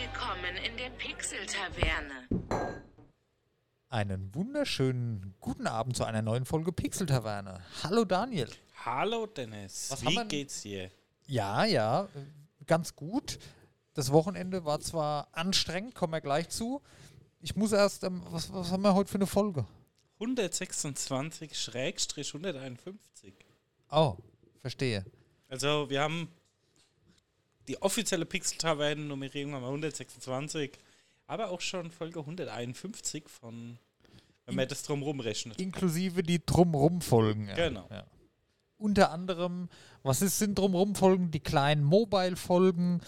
Willkommen in der Pixel-Taverne. Einen wunderschönen guten Abend zu einer neuen Folge Pixel Taverne. Hallo Daniel. Hallo Dennis, Was haben wie wir- geht's dir? Ja, ja, ganz gut. Das Wochenende war zwar anstrengend, kommen wir gleich zu. Ich muss erst, ähm, was, was haben wir heute für eine Folge? 126-151. Oh, verstehe. Also wir haben die offizielle Pixel-Taverne-Nummerierung haben wir 126, aber auch schon Folge 151 von, wenn man das drumherum rechnet. Inklusive die Drumrum-Folgen. Ja. Genau. Ja. Unter anderem, was ist, sind Drumrum-Folgen? Die kleinen Mobile-Folgen,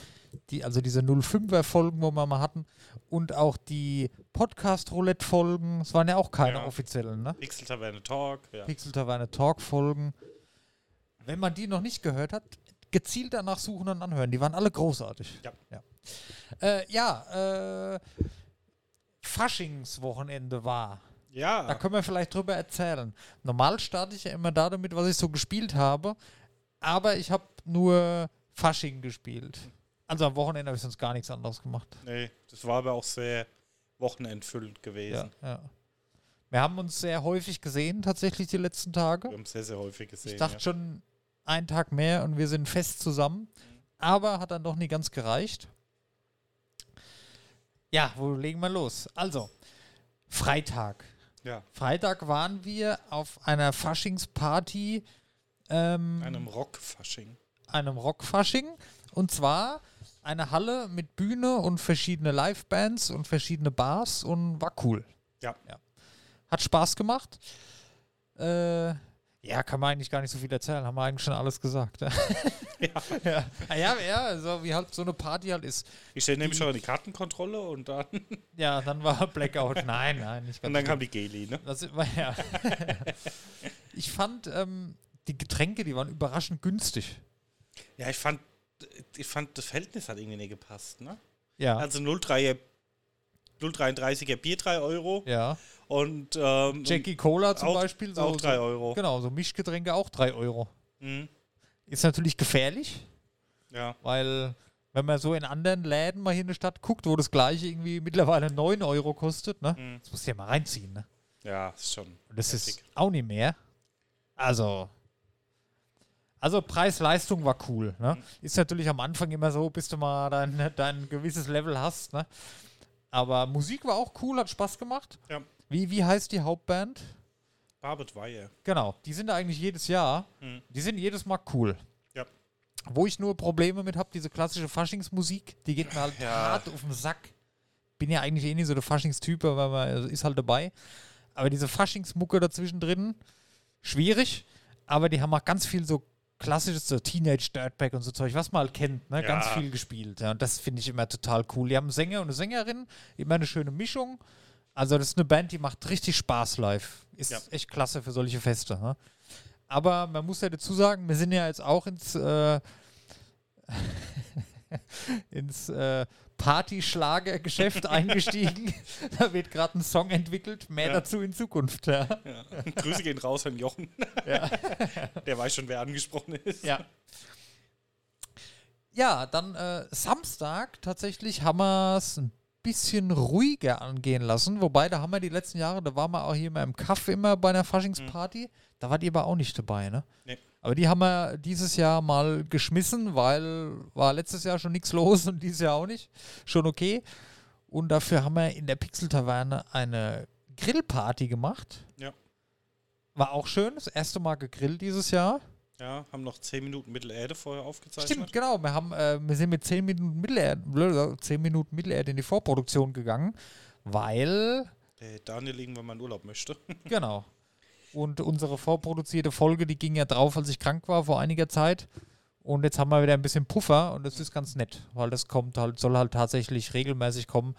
die, also diese 05er-Folgen, wo wir mal hatten. Und auch die Podcast-Roulette-Folgen. Es waren ja auch keine Ja. offiziellen, ne? Pixel-Taverne Talk, ja. Pixel Taverne Talk Folgen. Wenn man die noch nicht gehört hat, gezielt danach suchen und anhören. Die waren alle großartig. Ja. Ja, äh, ja äh, Faschingswochenende war. Da Ja, können wir vielleicht drüber erzählen. Normal starte ich ja immer da damit, was ich so gespielt habe. Aber ich habe nur Fasching gespielt. Also am Wochenende habe ich sonst gar nichts anderes gemacht. nee, das war aber auch sehr wochenendfüllend Ja, gewesen. ja. Wir haben uns sehr häufig gesehen, tatsächlich die letzten Tage. Wir haben es sehr, sehr häufig gesehen. Ich dachte ja. schon einen Tag mehr und wir sind fest zusammen. Aber hat dann doch nie ganz gereicht. Ja, wo legen wir los? Also, Freitag. ja, Freitag waren wir auf einer Faschingsparty, ähm, einem Rock-Fasching. einem Rockfasching. Und zwar eine Halle mit Bühne und verschiedene Livebands und verschiedene Bars und war cool. Ja. Hat Spaß gemacht. Äh, ja, kann man eigentlich gar nicht so viel erzählen. Haben wir eigentlich schon alles gesagt. ja. ja. Ah, ja, ja, so wie halt so eine Party halt ist. Ich stelle nämlich schon an die Kartenkontrolle und dann, Ja, dann war Blackout. Nein, nein, nicht ganz und dann kam die Geli, ne? Das ja. ich fand, ähm, die Getränke, die waren überraschend günstig. Ja, ich fand, ich fand, das Verhältnis hat irgendwie nicht gepasst, ne? Ja. Also 0,3er 0,33er Bier 3 Euro ja. Und ähm, Jackie Cola zum auch, Beispiel. So, auch 3 so, Euro. Genau, so Mischgetränke auch 3 Euro. Mhm. Ist natürlich gefährlich, Ja, weil wenn man so in anderen Läden mal hier in der Stadt guckt, wo das gleiche irgendwie mittlerweile 9 Euro kostet, ne? Mhm. Das musst du ja mal reinziehen, ne? ja, ist schon. Und das ist heftig. auch nicht mehr. Also. Also Preis-Leistung war cool. Ne? Mhm. Ist natürlich am Anfang immer so, bis du mal dein, dein gewisses Level hast. Ne? Aber Musik war auch cool, hat Spaß gemacht. Ja. Wie, wie heißt die Hauptband? Barbet Weihe. Genau, die sind da eigentlich jedes Jahr. Mhm. Die sind jedes Mal cool. Ja. Wo ich nur Probleme mit habe, diese klassische Faschingsmusik, die geht mir halt Ja. hart auf den Sack. Bin ja eigentlich eh nicht so der Faschingstyp, aber man ist halt dabei. Aber diese Faschingsmucke dazwischen drin, schwierig. Aber die haben auch ganz viel so klassisches so Teenage Dirtbag und so Zeug, was man halt kennt, ne? Ja. ganz viel gespielt. Ja. Und das finde ich immer total cool. Die haben einen Sänger und eine Sängerin, immer eine schöne Mischung. Also das ist eine Band, die macht richtig Spaß live. Ist Ja. echt klasse für solche Feste. Ne? Aber man muss ja dazu sagen, wir sind ja jetzt auch ins, äh, ins äh, Partyschlagergeschäft eingestiegen. da wird gerade ein Song entwickelt. Mehr Ja. dazu in Zukunft. Ja. Grüße gehen raus an Jochen. Der weiß schon, wer angesprochen ist. Ja. Ja, dann äh, Samstag tatsächlich haben wir es ein bisschen ruhiger angehen lassen. Wobei, da haben wir die letzten Jahre, da waren wir auch hier immer im Kaff immer bei einer Faschingsparty. Da wart ihr aber auch nicht dabei, ne? Nee. Aber die haben wir dieses Jahr mal geschmissen, weil war letztes Jahr schon nichts los und dieses Jahr auch nicht. Schon okay. Und dafür haben wir in der Pixel-Taverne eine Grillparty gemacht. Ja. War auch schön. Das erste Mal gegrillt dieses Jahr. Ja, haben noch 10 Minuten Mittelerde vorher aufgezeichnet. Stimmt, genau. Wir, haben, äh, wir sind mit 10 Minuten, Mittelerde, 10 Minuten Mittelerde in die Vorproduktion gegangen, weil, Der Daniel irgendwann mal in Urlaub möchte. genau. Und unsere vorproduzierte Folge, die ging ja drauf, als ich krank war vor einiger Zeit. Und jetzt haben wir wieder ein bisschen Puffer und das ist ganz nett, weil das kommt halt, soll halt tatsächlich regelmäßig kommen.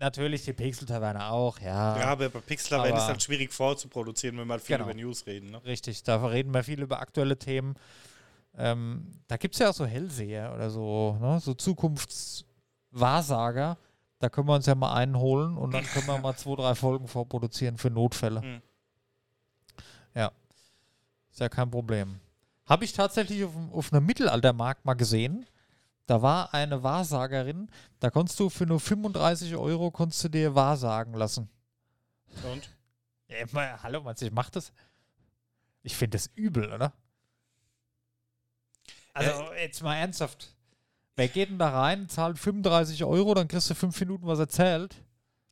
Natürlich die Pixel-Taverne auch, ja. Ja, aber bei Pixel ist es halt schwierig vorzuproduzieren, wenn wir viel Genau. über News reden. Ne? Richtig, da reden wir viel über aktuelle Themen. Ähm, da gibt es ja auch so Hellseher oder so, ne? so Zukunftswahrsager. Da können wir uns ja mal einen holen und dann können wir mal zwei, drei Folgen vorproduzieren für Notfälle. Mhm. Ja, ist ja kein Problem. Habe ich tatsächlich auf, auf einem Mittelaltermarkt mal gesehen. Da war eine Wahrsagerin, da konntest du für nur 35 Euro konntest du dir wahrsagen lassen. Und? Ja, mal, hallo, meinst du, ich mach das? Ich finde das übel, oder? Also, jetzt mal ernsthaft. Wer geht denn da rein, zahlt 35 Euro, dann kriegst du fünf Minuten was erzählt?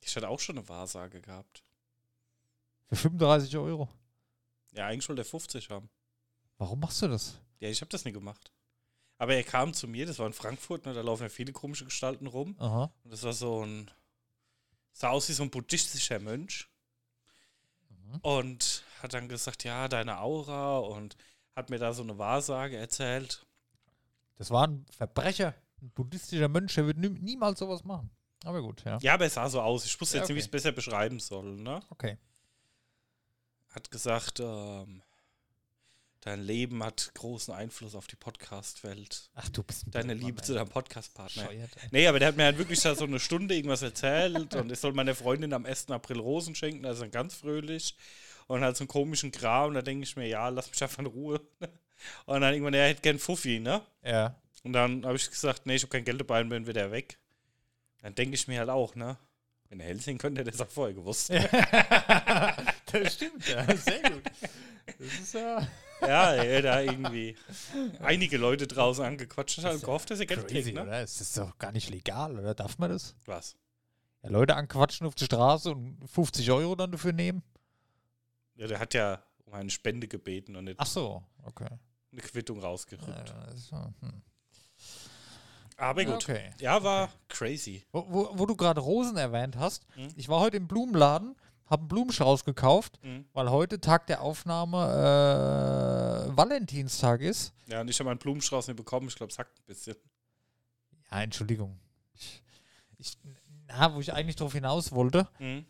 Ich hatte auch schon eine Wahrsage gehabt. Für 35 Euro. Ja, eigentlich wollte er 50 haben. Warum machst du das? Ja, ich habe das nie gemacht. Aber er kam zu mir, das war in Frankfurt, ne, da laufen ja viele komische Gestalten rum. Aha. Und das war so ein. sah aus wie so ein buddhistischer Mönch. Mhm. Und hat dann gesagt, ja, deine Aura und hat mir da so eine Wahrsage erzählt. Das war ein Verbrecher, ein buddhistischer Mönch, der wird nie, niemals sowas machen. Aber gut, ja. Ja, aber es sah so aus. Ich wusste Ja, jetzt nicht, wie ich okay. es besser beschreiben soll. Ne? Okay. Hat gesagt, ähm, dein Leben hat großen Einfluss auf die Podcast-Welt. Ach, du bist ein Deine Liebe ey. zu deinem Podcast-Partner. Nee, aber der hat mir halt wirklich so eine Stunde irgendwas erzählt und ich soll meiner Freundin am 1. April Rosen schenken, also ganz fröhlich und halt so einen komischen Kram und da denke ich mir, ja, lass mich einfach in Ruhe. Und dann irgendwann, er hätte gern Fuffi, ne? Ja. Und dann habe ich gesagt, nee, ich habe kein Geld dabei und bin wieder weg. Dann denke ich mir halt auch, ne? Wenn er Helsing könnte, hätte er das auch vorher gewusst. das stimmt, ja. Sehr gut. Das ist ja. Ja, er da irgendwie einige Leute draußen angequatscht hat Das und gehofft, dass er Geld Crazy, kriegt, ne? oder? Es ist doch gar nicht legal, oder? Darf man das? Was? Ja, Leute anquatschen auf der Straße und 50 Euro dann dafür nehmen? Ja, der hat ja um eine Spende gebeten und nicht Ach so, okay. eine Quittung rausgerückt. Ja, das ist, so, hm. Aber gut. okay. Ja, war crazy. Wo, wo, wo du gerade Rosen erwähnt hast, Mhm. ich war heute im Blumenladen, habe einen Blumenstrauß gekauft, Mhm. weil heute Tag der Aufnahme äh, Valentinstag ist. Ja, und ich habe meinen Blumenstrauß nicht bekommen. Ich glaube, es hackt ein bisschen. Ja, Entschuldigung. Ich, ich, na, wo ich eigentlich drauf hinaus wollte, Mhm.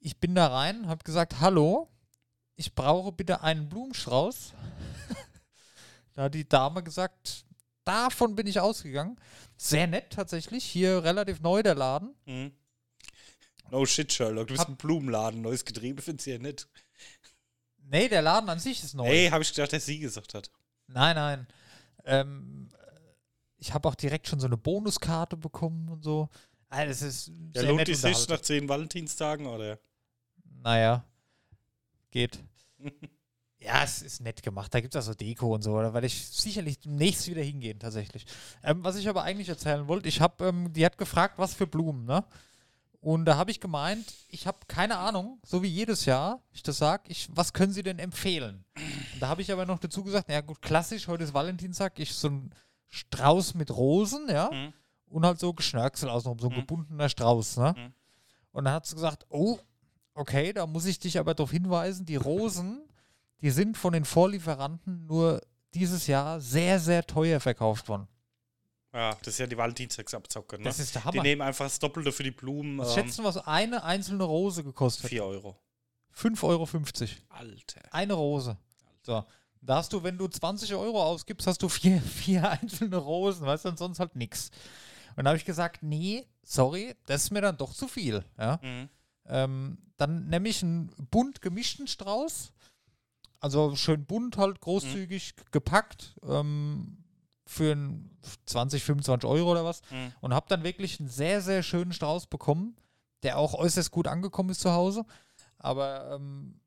ich bin da rein, habe gesagt, hallo, ich brauche bitte einen Blumenstrauß. da hat die Dame gesagt, davon bin ich ausgegangen. Sehr nett tatsächlich, hier relativ neu der Laden. Mhm. No shit, Sherlock. Du bist Hab- ein Blumenladen. Neues Getriebe findest du ja nicht. Nee, der Laden an sich ist neu. Hey, habe ich gedacht, dass sie gesagt hat. Nein, nein. Ähm, ich habe auch direkt schon so eine Bonuskarte bekommen und so. Ah, das ist Ja, lohnt die sich nach zehn Valentinstagen, oder? Naja, geht. ja, es ist nett gemacht. Da gibt es auch so Deko und so. Da werde ich sicherlich demnächst wieder hingehen, tatsächlich. Ähm, was ich aber eigentlich erzählen wollte, ich habe, ähm, die hat gefragt, was für Blumen, ne? Und da habe ich gemeint, ich habe keine Ahnung, so wie jedes Jahr, ich das sage, ich, was können Sie denn empfehlen? Und da habe ich aber noch dazu gesagt, ja gut, klassisch, heute ist Valentinstag, ich so ein Strauß mit Rosen, ja, Mhm. und halt so Geschnörksel außenrum, so ein Mhm. gebundener Strauß, ne? Mhm. Und dann hat sie gesagt, oh, okay, da muss ich dich aber darauf hinweisen, die Rosen, die sind von den Vorlieferanten nur dieses Jahr sehr, sehr teuer verkauft worden. Ja, das ist ja die Valentinstagsabzocke, ne? Das ist der Die Hammer. nehmen einfach das Doppelte für die Blumen. Was Ähm, schätzen du, was eine einzelne Rose gekostet hat? 4 Euro. 5,50 Euro. Alter. Eine Rose. So. Da hast du, wenn du 20 Euro ausgibst, hast du vier, vier einzelne Rosen, weißt du, und sonst halt nichts. Und da habe ich gesagt, nee, sorry, das ist mir dann doch zu viel. Ja? Mhm. Ähm, dann nehme ich einen bunt gemischten Strauß. Also schön bunt, halt großzügig gepackt. Ähm, für ein 20, 25 Euro oder was. Mhm. Und habe dann wirklich einen sehr, sehr schönen Strauß bekommen, der auch äußerst gut angekommen ist zu Hause. Aber ähm,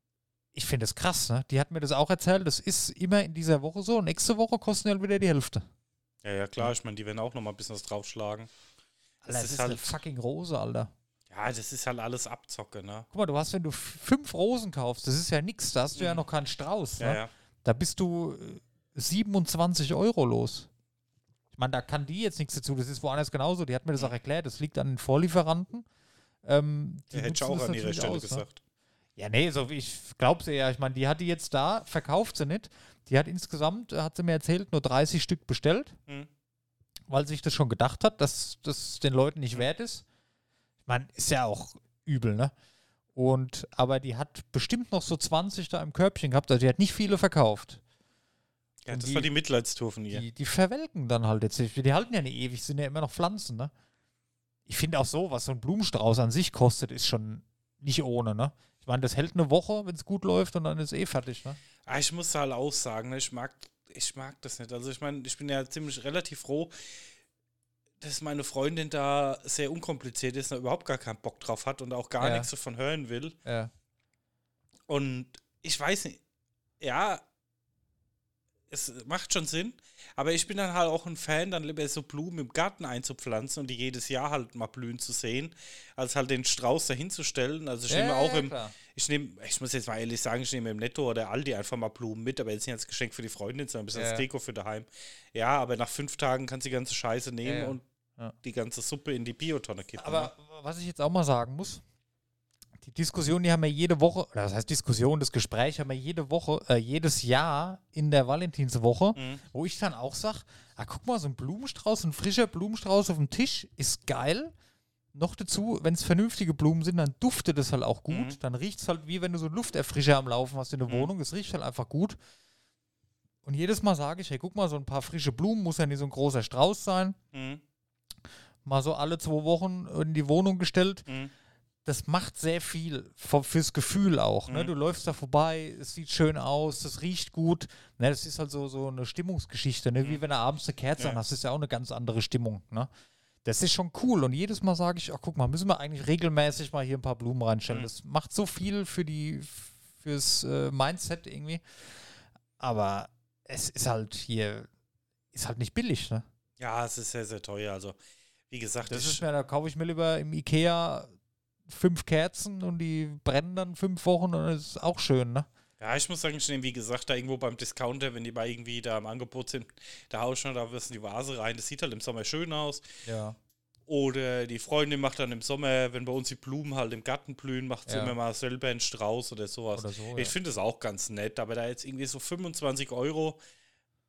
ich finde es krass, ne? Die hat mir das auch erzählt. Das ist immer in dieser Woche so. Nächste Woche kosten halt wieder die Hälfte. Ja, ja, klar. Ich meine, die werden auch noch mal ein bisschen was draufschlagen. Alter, das, ist ist, eine halt- fucking Rose, Alter. Ja, das ist halt alles Abzocke, ne? Guck mal, du hast, wenn du fünf Rosen kaufst, das ist ja nichts. Da hast du ja Mhm. noch keinen Strauß. Ja, ne? ja. Da bist du äh, 27 Euro los. Ich meine, da kann die jetzt nichts dazu. Das ist woanders genauso. Die hat mir das auch erklärt. Das liegt an den Vorlieferanten. Ähm, die Der hätte ich auch an ihrer Stelle aus, ne? gesagt. Ja, nee, so wie ich glaube sie ja. Ich meine, die hat die jetzt da, verkauft sie nicht. Die hat insgesamt, äh, hat sie mir erzählt, nur 30 Stück bestellt, Mhm. weil sich das schon gedacht hat, dass das den Leuten nicht wert ist. Ich meine, ist ja auch übel, ne? Und, aber die hat bestimmt noch so 20 da im Körbchen gehabt. Also die hat nicht viele verkauft. Ja, Und das die- war die Mitleidstour von ihr. Die, die verwelken dann halt jetzt. nicht. Die halten ja nicht ewig, sind ja immer noch Pflanzen, ne? Ich finde auch so, was so ein Blumenstrauß an sich kostet, ist schon nicht ohne, ne? Ich meine, das hält eine Woche, wenn es gut läuft und dann ist eh fertig, ne? Ah, ich muss halt auch sagen, ne, ich mag ich mag das nicht. Also ich meine, ich bin ja ziemlich relativ froh, dass meine Freundin da sehr unkompliziert ist und überhaupt gar keinen Bock drauf hat und auch gar Ja. nichts davon hören will. Ja. Und ich weiß nicht, ja, es macht schon Sinn, aber ich bin dann halt auch ein Fan, dann lieber so Blumen im Garten einzupflanzen und die jedes Jahr halt mal blühen zu sehen, als halt den Strauß dahinzustellen. Also ich Ja, nehme auch ja, im, klar. ich nehme, ich muss jetzt mal ehrlich sagen, ich nehme im Netto oder Aldi einfach mal Blumen mit, aber jetzt nicht als Geschenk für die Freundin, sondern ein bisschen Ja. als Deko für daheim. Ja, aber nach fünf Tagen kannst du die ganze Scheiße nehmen und die ganze Suppe in die Biotonne kippen. Aber ne? was ich jetzt auch mal sagen muss, die Diskussion, die haben wir jede Woche, das heißt Diskussion, das Gespräch haben wir jede Woche, äh, jedes Jahr in der Valentinswoche, Mhm. wo ich dann auch sage, ah, guck mal, so ein Blumenstrauß, ein frischer Blumenstrauß auf dem Tisch ist geil. Noch dazu, wenn es vernünftige Blumen sind, dann duftet es halt auch gut. Mhm. Dann riecht es halt wie wenn du so einen Lufterfrischer am Laufen hast in der Mhm. Wohnung. Es riecht halt einfach gut. Und jedes Mal sage ich, hey, guck mal, so ein paar frische Blumen, muss ja nicht so ein großer Strauß sein. Mhm. Mal so alle zwei Wochen in die Wohnung gestellt Mhm. Das macht sehr viel für, fürs Gefühl auch. Ne? Mhm. Du läufst da vorbei, es sieht schön aus, das riecht gut. Ne? Das ist halt so, so eine Stimmungsgeschichte, ne? wie wenn du abends eine Kerze Ja. an hast, ist ja auch eine ganz andere Stimmung. Ne? Das ist schon cool. Und jedes Mal sage ich, ach guck mal, müssen wir eigentlich regelmäßig mal hier ein paar Blumen reinstellen. Mhm. Das macht so viel für die, fürs äh, Mindset irgendwie. Aber es ist halt hier, ist halt nicht billig, ne? Ja, es ist sehr, sehr teuer. Also, wie gesagt, Das ist mir, da kaufe ich mir lieber im Ikea fünf Kerzen und die brennen dann fünf Wochen und das ist auch schön, ne? Ja, ich muss sagen, ich nehme, wie gesagt, da irgendwo beim Discounter, wenn die mal irgendwie da im Angebot sind, da hau ich schon da wirst du die Vase rein. Das sieht halt im Sommer schön aus. Ja. Oder die Freundin macht dann im Sommer, wenn bei uns die Blumen halt im Garten blühen, macht sie Ja. immer mal selber einen Strauß oder sowas. Oder so, ich ja. finde das auch ganz nett, aber da jetzt irgendwie so 25 Euro,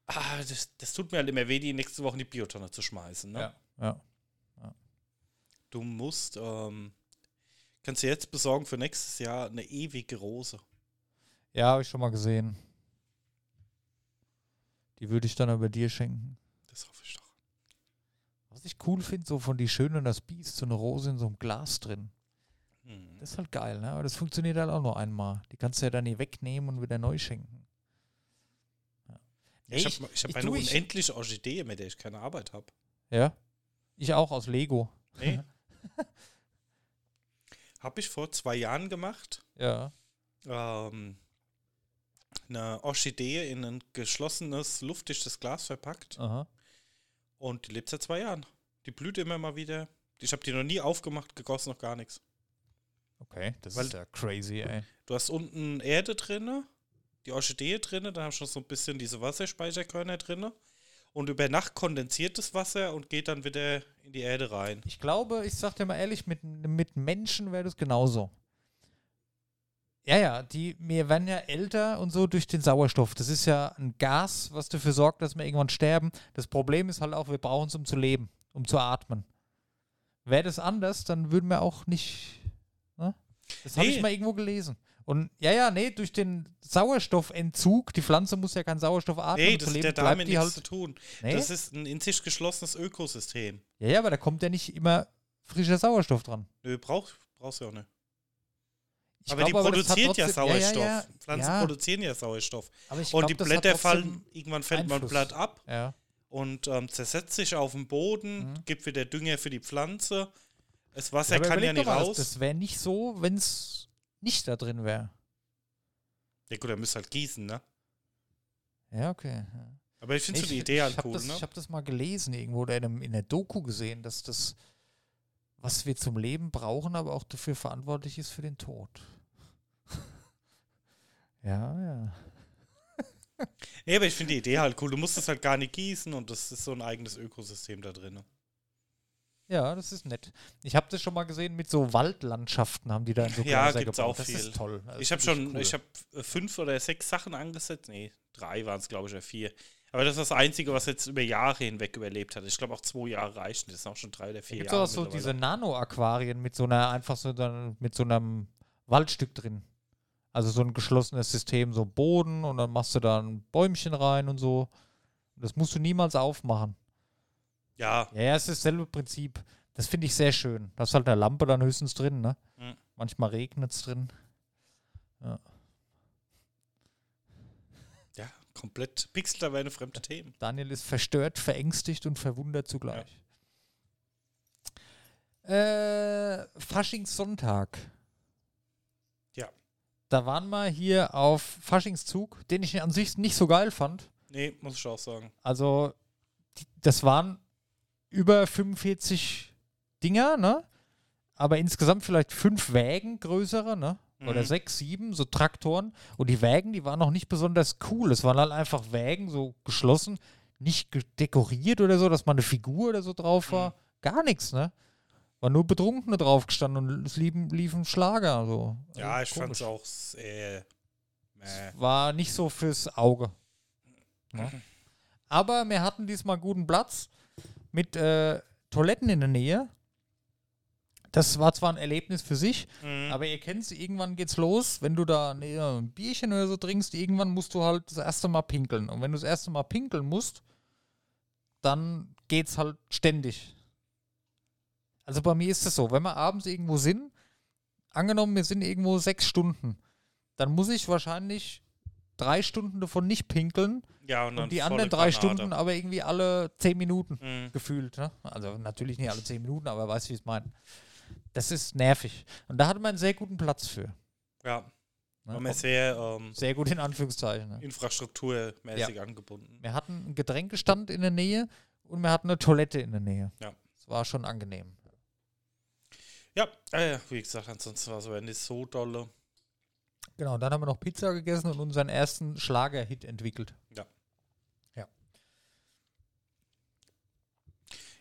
ah, das, das tut mir halt immer weh, die nächste Woche in die Biotonne zu schmeißen. Ne? Ja. ja. Du musst, ähm, kannst du jetzt besorgen für nächstes Jahr eine ewige Rose. Ja, habe ich schon mal gesehen. Die würde ich dann aber dir schenken. Das hoffe ich doch. Was ich cool finde, so von Die Schöne und das Biest, so eine Rose in so einem Glas drin. Hm. Das ist halt geil, ne? Aber das funktioniert halt auch nur einmal. Die kannst du ja dann nie wegnehmen und wieder neu schenken. Ja, Nee, Ich habe hab eine du, unendliche Orchidee, mit der ich keine Arbeit habe. Ja? Ich auch aus Lego. Nee. habe ich vor zwei Jahren gemacht. Ja. Ähm, eine Orchidee in ein geschlossenes, luftdichtes Glas verpackt. Aha. Und die lebt seit zwei Jahren. Die blüht immer mal wieder. Ich habe die noch nie aufgemacht, gegossen, noch gar nichts. Okay, das Weil- ist ja crazy, ey. Du hast unten Erde drinne, die Orchidee drinne, dann hast du noch so ein bisschen diese Wasserspeicherkörner drinne. Und über Nacht kondensiert das Wasser und geht dann wieder in die Erde rein. Ich glaube, ich sag dir mal ehrlich, mit, mit Menschen wäre das genauso. Ja, ja, die, wir werden ja älter und so durch den Sauerstoff. Das ist ja ein Gas, was dafür sorgt, dass wir irgendwann sterben. Das Problem ist halt auch, wir brauchen es, um zu leben, um zu atmen. Wäre das anders, dann würden wir auch nicht. Ne? Das habe Nee. ich mal irgendwo gelesen. Und ja, ja, nee, durch den Sauerstoffentzug, die Pflanze muss ja keinen Sauerstoff atmen, Nee, das zu hat leben, ja bleibt damit die nichts halt. zu tun. Nee? Das ist ein in sich geschlossenes Ökosystem. Ja, ja, aber da kommt ja nicht immer frischer Sauerstoff dran. Nö, brauch, brauchst du ja auch nicht. Ich aber die glaub, das hat produziert ja trotzdem- Sauerstoff. Ja, ja, Pflanzen ja. produzieren ja Sauerstoff. Aber ich Und glaub, die hat Blätter fallen, irgendwann fällt mal ein Einfluss. Blatt ab Ja. und ähm, zersetzt sich auf dem Boden, Mhm. gibt wieder Dünger für die Pflanze. Das Wasser Ja, aber kann ja nicht mal, raus. Das wäre nicht so, wenn es nicht da drin wäre. ja gut, er müsste halt gießen, ne? Ja, okay. Ja. Aber ich finde so die Idee halt cool, das, ne? Ich habe das mal gelesen irgendwo oder in, einem, in der Doku gesehen, dass das, was wir zum Leben brauchen, aber auch dafür verantwortlich ist für den Tod. ja, ja. Nee, aber ich finde die Idee halt cool. Du musst es halt gar nicht gießen und das ist so ein eigenes Ökosystem da drin. Ja, das ist nett. Ich habe das schon mal gesehen mit so Waldlandschaften, haben die da in so Ja, gibt's gebaut. auch das viel. ist toll. Das Ich habe schon, cool. ich habe fünf oder sechs Sachen angesetzt. Nee, drei waren es, glaube ich, oder vier. Aber das ist das Einzige, was jetzt über Jahre hinweg überlebt hat. Ich glaube, auch zwei Jahre reichen. Das sind auch schon drei oder Da vier gibt Jahre. es auch so diese. Nano-Aquarien mit so einer, einfach so dann, mit so einem Waldstück drin. Also so ein geschlossenes System, so Boden und dann machst du da ein Bäumchen rein und so. Das musst du niemals aufmachen. Ja, Ja, ja, es ist dasselbe Prinzip. Das finde ich sehr schön. Da ist halt eine Lampe dann höchstens drin, ne? Mhm. Manchmal regnet es drin. ja, komplett Pixel-Taverne, fremde Themen. Daniel ist verstört, verängstigt und verwundert zugleich. Äh, Faschingssonntag. Ja. Da waren wir hier auf Faschingszug, den ich an sich nicht so geil fand. Nee, muss ich auch sagen. Also, die, das waren über 45 Dinger, ne? Aber insgesamt vielleicht fünf Wägen größere, ne? Oder Mhm. sechs, sieben, so Traktoren. Und die Wägen, die waren noch nicht besonders cool. Es waren halt einfach Wägen, so geschlossen, nicht ge- dekoriert oder so, dass mal eine Figur oder so drauf war. Gar nichts, ne? War nur Betrunkene drauf gestanden und es liefen, liefen Schlager. So. Ja, ich Also fand's komisch. auch sehr. Äh, War nicht so fürs Auge. Ne? Aber wir hatten diesmal guten Platz mit äh, Toiletten in der Nähe. Das war zwar ein Erlebnis für sich, mhm. aber ihr kennt es, irgendwann geht's los, wenn du da ne, ein Bierchen oder so trinkst, irgendwann musst du halt das erste Mal pinkeln. Und wenn du das erste Mal pinkeln musst, dann geht's halt ständig. Also bei mir ist es so, wenn wir abends irgendwo sind, angenommen, wir sind irgendwo sechs Stunden, dann muss ich wahrscheinlich drei Stunden davon nicht pinkeln ja, und, und die anderen drei Granate. Stunden aber irgendwie alle zehn Minuten Mhm. gefühlt. Ne? Also natürlich nicht alle zehn Minuten, aber weißt du, wie ich es meine. Das ist nervig. Und da hatte man einen sehr guten Platz für. Ja, Ne? sehr ähm, Sehr gut in Anführungszeichen. Ne? infrastrukturmäßig angebunden. Wir hatten einen Getränkestand in der Nähe und wir hatten eine Toilette in der Nähe. Ja. Das war schon angenehm. Ja, äh, wie gesagt, ansonsten war es aber nicht so dolle. Genau, dann haben wir noch Pizza gegessen und unseren ersten Schlager-Hit entwickelt.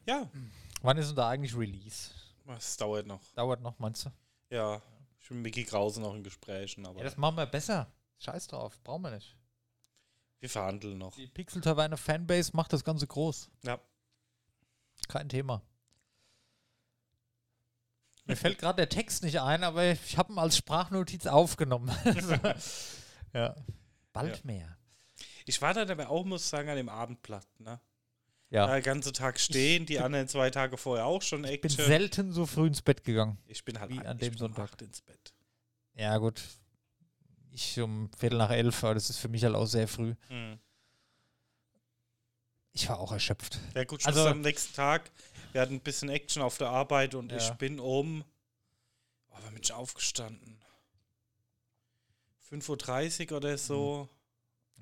Ja, Wann ist denn da eigentlich Release? es dauert noch. Dauert noch, meinst du? Ja, ich bin mit Mickey Krause noch in Gesprächen, aber Ja, das machen wir besser. Scheiß drauf, brauchen wir nicht. wir verhandeln noch. Die Pixel Taverne Fanbase macht das Ganze groß. Ja. Kein Thema. Mir fällt gerade der Text nicht ein, aber ich habe ihn als Sprachnotiz aufgenommen. Also, ja. Bald Ja. mehr. Ich war da aber auch, muss ich sagen, an dem Abendblatt, ne? Ja. Den ganzen Tag stehen, die anderen zwei Tage vorher auch schon Ich bin Action. selten so früh ins Bett gegangen. ich bin halt wie an dem Sonntag. ins Bett. Ja, gut. Ich um Viertel nach elf, aber das ist für mich halt auch sehr früh. Mhm. Ich war auch erschöpft. Ja gut, Schluss Also- am nächsten Tag. Wir hatten ein bisschen Action auf der Arbeit und Ja. ich bin um. Oh, wann bin ich aufgestanden? 5.30 Uhr oder so.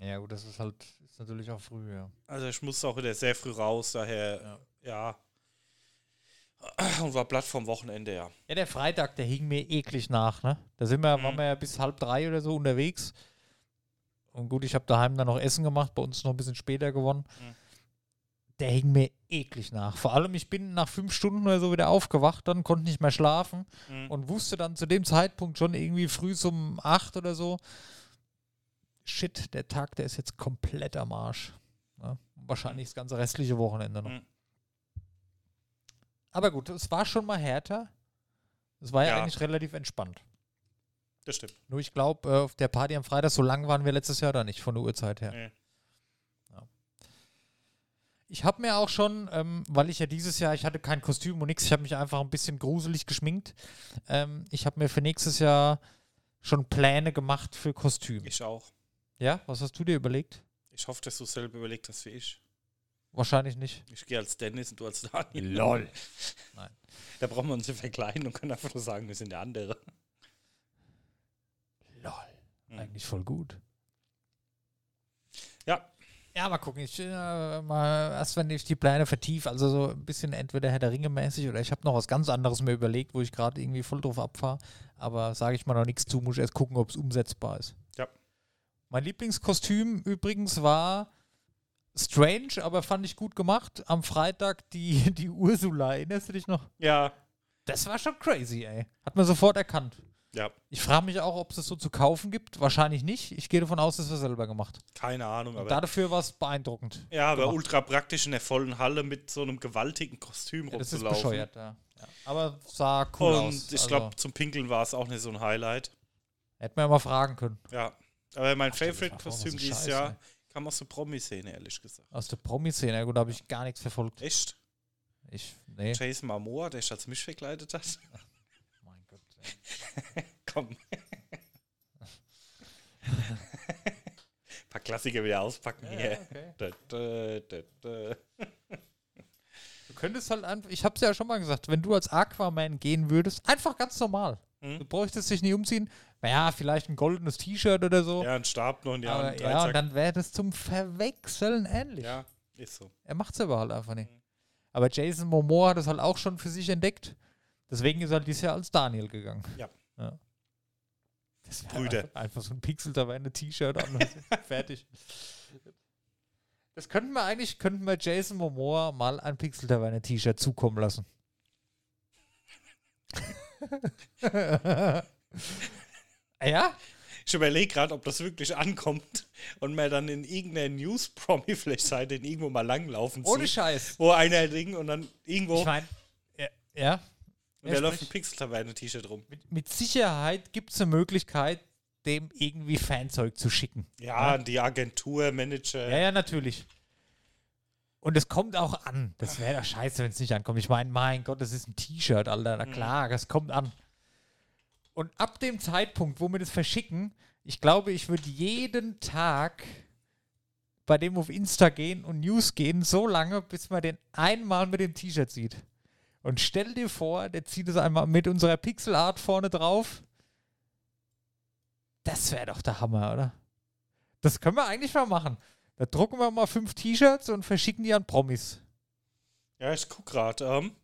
Ja, gut, das ist halt ist natürlich auch früh, ja. Also ich musste auch wieder sehr früh raus, daher ja. Und war platt vom Wochenende, ja. Ja, der Freitag, der hing mir eklig nach, ne? Da sind wir, Mhm. waren wir ja bis halb drei oder so unterwegs. Und gut, ich habe daheim dann noch Essen gemacht, bei uns noch ein bisschen später gewonnen. Mhm. Der hing mir eklig nach. Vor allem, ich bin nach fünf Stunden oder so wieder aufgewacht, dann konnte nicht mehr schlafen Mhm. und wusste dann zu dem Zeitpunkt schon irgendwie früh um acht oder so, shit, der Tag, der ist jetzt komplett am Arsch. Ne? Wahrscheinlich das ganze restliche Wochenende noch. Mhm. Aber gut, es war schon mal härter. Es war ja, Ja. eigentlich relativ entspannt. Das stimmt. Nur ich glaube, äh, auf der Party am Freitag, so lang waren wir letztes Jahr da nicht, von der Uhrzeit her. Nee. Ich habe mir auch schon, ähm, weil ich ja dieses Jahr, ich hatte kein Kostüm und nichts, ich habe mich einfach ein bisschen gruselig geschminkt. Ähm, ich habe mir für nächstes Jahr schon Pläne gemacht für Kostüm. Ich auch. Ja, was hast du dir überlegt? Ich hoffe, dass du selber überlegt hast wie ich. Wahrscheinlich nicht. Ich gehe als Dennis und du als Daniel. Lol. Nein. Da brauchen wir uns nicht verkleiden und können einfach nur sagen, wir sind der andere. Lol. Mhm. Eigentlich voll gut. Ja, mal gucken. Ich, äh, mal erst wenn ich die Pläne vertiefe, also so ein bisschen entweder Herr der Ringe mäßig oder ich habe noch was ganz anderes mir überlegt, wo ich gerade irgendwie voll drauf abfahre. Aber sage ich mal noch nichts zu, muss ich erst gucken, ob es umsetzbar ist. Ja. Mein Lieblingskostüm übrigens war strange, aber fand ich gut gemacht. Am Freitag die, die Ursula, erinnerst du dich noch? ja, Das war schon crazy, ey. Hat man sofort erkannt. Ja. Ich frage mich auch, ob es das so zu kaufen gibt. Wahrscheinlich nicht. Ich gehe davon aus, das war selber gemacht. Keine Ahnung, Und aber. dafür war es beeindruckend. ja, aber gemacht. ultra praktisch in der vollen Halle mit so einem gewaltigen Kostüm Ja, das ist rumzulaufen. bescheuert, ja. ja. Aber sah cool und aus. ich Also, glaube, zum Pinkeln war es auch nicht so ein Highlight. Hätten wir ja mal fragen können. Ja. Aber mein Favorite-Kostüm dieses Jahr ey. kam aus der Promi-Szene, ehrlich gesagt. Aus der Promi-Szene, ja gut, da habe ich gar nichts verfolgt. Echt? Ich, nee. Jason Momoa, der sich als mich verkleidet hat. Komm. paar Klassiker wieder auspacken hier. okay. Da, da, da. Du könntest halt einfach, ich hab's ja schon mal gesagt, wenn du als Aquaman gehen würdest, einfach ganz normal. Hm? Du bräuchtest dich nicht umziehen. Naja, vielleicht ein goldenes T-Shirt oder so. Ja, ein Stab noch in die Hand. ja, und dann wäre das zum Verwechseln ähnlich. Ja, ist so. Er macht's aber halt einfach nicht. Aber Jason Momoa hat das halt auch schon für sich entdeckt. Deswegen ist er halt dieses Jahr als Daniel gegangen. Ja. Das wär Brüder. Einfach, einfach so ein Pixel dabei, T-Shirt an. Fertig. Das könnten wir eigentlich, könnten wir Jason Momoa mal ein Pixel dabei T-Shirt zukommen lassen. ja? Ich überlege gerade, ob das wirklich ankommt und man dann in irgendeiner News-Promi-Flash-Seite irgendwo mal langlaufen Ohne sieht, Scheiß. wo einer Ding und dann irgendwo Ich meine, ja, ja. Und ja, der läuft ein Pixel-Taverne-T-Shirt rum. Mit, mit Sicherheit gibt es eine Möglichkeit, dem irgendwie Fanzeug zu schicken. Ja, die Agentur, Manager. Ja, ja, natürlich. Und es kommt auch an. Das wäre doch scheiße, wenn es nicht ankommt. Ich meine, mein Gott, das ist ein T-Shirt, Alter. Na klar, das kommt an. Und ab dem Zeitpunkt, wo wir das verschicken, ich glaube, ich würde jeden Tag bei dem auf Insta gehen und News gehen, so lange, bis man den einmal mit dem T-Shirt sieht. Und stell dir vor, der zieht es einmal mit unserer Pixelart vorne drauf. Das wäre doch der Hammer, oder? Das können wir eigentlich mal machen. Da drucken wir mal fünf T-Shirts und verschicken die an Promis. Ja, ich guck gerade. Ähm,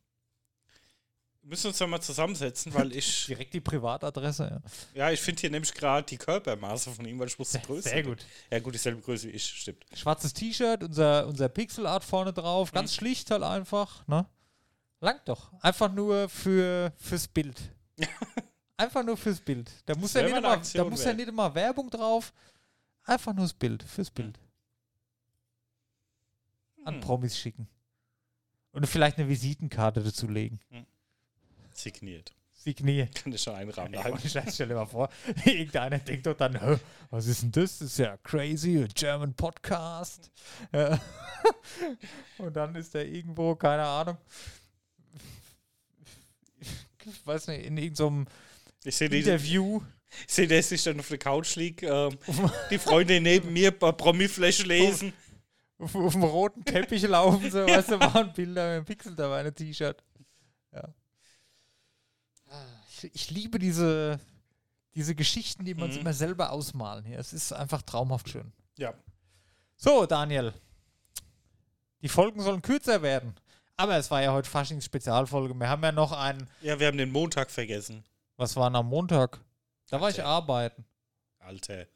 wir müssen uns ja mal zusammensetzen, weil ich, Direkt die Privatadresse. Ja. ja, ich finde hier nämlich gerade die Körpermaße von ihm, weil ich wusste Größe. Sehr gut. Ja, gut, dieselbe Größe wie ich, stimmt. Schwarzes T-Shirt, unser, unser Pixelart vorne drauf. Ganz schlicht halt einfach. Ne? Langt doch. Einfach nur für, fürs Bild. einfach nur fürs Bild. Da muss, ja nicht, immer, da muss ja nicht immer Werbung drauf. Einfach nur das Bild. Fürs Bild. An Hm. Promis schicken. Und vielleicht eine Visitenkarte dazu legen. Signiert. Signiert. Kann ich schon einrahmen. Ja, ohne Scheiß, stell dir mal vor, irgendeiner denkt doch dann, "Hä, was ist denn das? Das ist ja crazy, a German Podcast. Und dann ist er irgendwo, keine Ahnung, ich weiß nicht, in irgendeinem sehe die, Interview. ich seh, dass ich dann auf der Couch liegt, ähm, die Freunde neben mir bei Promi-Flash lesen. Auf, auf dem roten Teppich laufen, so, weißt du, machen Bilder mit Pixel dabei, ein T-Shirt. Ja. Ich, ich liebe diese, diese Geschichten, die uns Mhm. immer selber ausmalen hier. Es ist einfach traumhaft schön. Ja. So, Daniel. Die Folgen sollen kürzer werden. Aber es war ja heute Faschings Spezialfolge. Wir haben ja noch einen, Ja, wir haben den Montag vergessen. was war denn am Montag? Da war ich Alter. arbeiten. Alter.